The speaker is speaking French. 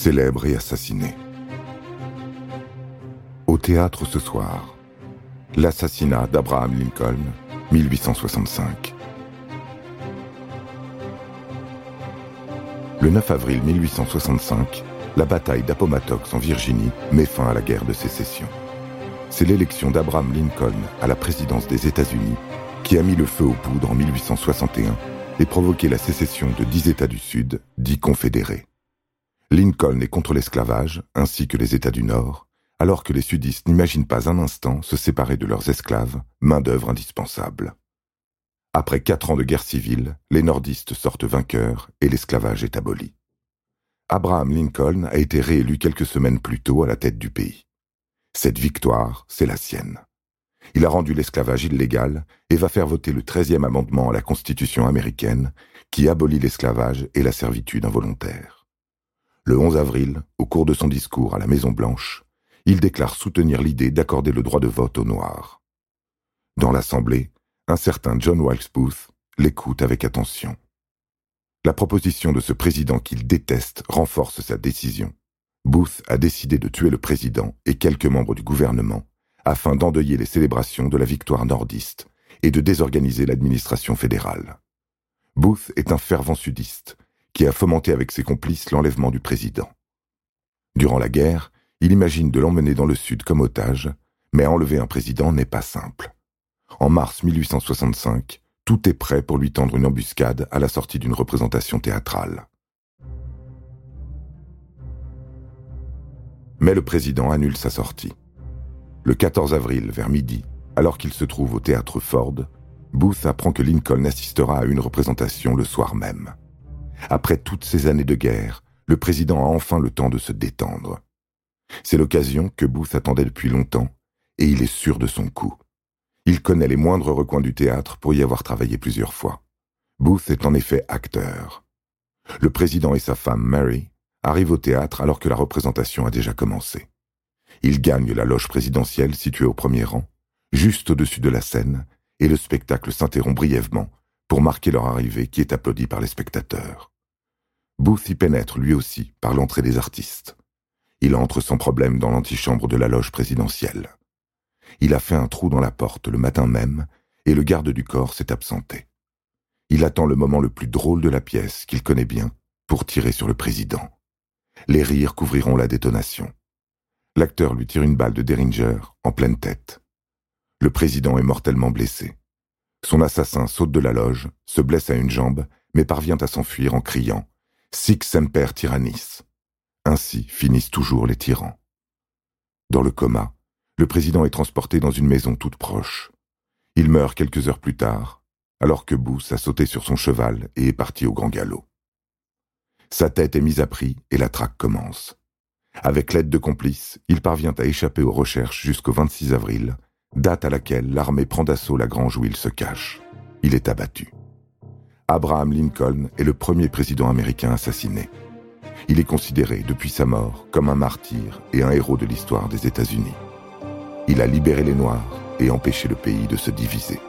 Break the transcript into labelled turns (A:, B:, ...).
A: célèbre et assassiné. Au théâtre ce soir, l'assassinat d'Abraham Lincoln, 1865. Le 9 avril 1865, la bataille d'Appomattox en Virginie met fin à la guerre de sécession. C'est l'élection d'Abraham Lincoln à la présidence des États-Unis qui a mis le feu aux poudres en 1861 et provoqué la sécession de dix États du Sud, dits confédérés. Lincoln est contre l'esclavage, ainsi que les États du Nord, alors que les sudistes n'imaginent pas un instant se séparer de leurs esclaves, main-d'œuvre indispensable. Après quatre ans de guerre civile, les nordistes sortent vainqueurs et l'esclavage est aboli. Abraham Lincoln a été réélu quelques semaines plus tôt à la tête du pays. Cette victoire, c'est la sienne. Il a rendu l'esclavage illégal et va faire voter le 13e amendement à la Constitution américaine qui abolit l'esclavage et la servitude involontaire. Le 11 avril, au cours de son discours à la Maison-Blanche, il déclare soutenir l'idée d'accorder le droit de vote aux Noirs. Dans l'Assemblée, un certain John Wilkes Booth l'écoute avec attention. La proposition de ce président qu'il déteste renforce sa décision. Booth a décidé de tuer le président et quelques membres du gouvernement afin d'endeuiller les célébrations de la victoire nordiste et de désorganiser l'administration fédérale. Booth est un fervent sudiste qui a fomenté avec ses complices l'enlèvement du président. Durant la guerre, il imagine de l'emmener dans le sud comme otage, mais enlever un président n'est pas simple. En mars 1865, tout est prêt pour lui tendre une embuscade à la sortie d'une représentation théâtrale. Mais le président annule sa sortie. Le 14 avril, vers midi, alors qu'il se trouve au théâtre Ford, Booth apprend que Lincoln assistera à une représentation le soir même. Après toutes ces années de guerre, le président a enfin le temps de se détendre. C'est l'occasion que Booth attendait depuis longtemps, et il est sûr de son coup. Il connaît les moindres recoins du théâtre pour y avoir travaillé plusieurs fois. Booth est en effet acteur. Le président et sa femme Mary arrivent au théâtre alors que la représentation a déjà commencé. Ils gagnent la loge présidentielle située au premier rang, juste au-dessus de la scène, et le spectacle s'interrompt brièvement pour marquer leur arrivée qui est applaudie par les spectateurs. Booth y pénètre lui aussi par l'entrée des artistes. Il entre sans problème dans l'antichambre de la loge présidentielle. Il a fait un trou dans la porte le matin même, et le garde du corps s'est absenté. Il attend le moment le plus drôle de la pièce, qu'il connaît bien, pour tirer sur le président. Les rires couvriront la détonation. L'acteur lui tire une balle de Derringer en pleine tête. Le président est mortellement blessé. Son assassin saute de la loge, se blesse à une jambe, mais parvient à s'enfuir en criant Sic semper tyrannis. Ainsi finissent toujours les tyrans. Dans le coma, le président est transporté dans une maison toute proche. Il meurt quelques heures plus tard, alors que Booth a sauté sur son cheval et est parti au grand galop. Sa tête est mise à prix et la traque commence. Avec l'aide de complices, il parvient à échapper aux recherches jusqu'au 26 avril, date à laquelle l'armée prend d'assaut la grange où il se cache. Il est abattu. Abraham Lincoln est le premier président américain assassiné. Il est considéré depuis sa mort comme un martyr et un héros de l'histoire des États-Unis. Il a libéré les Noirs et empêché le pays de se diviser.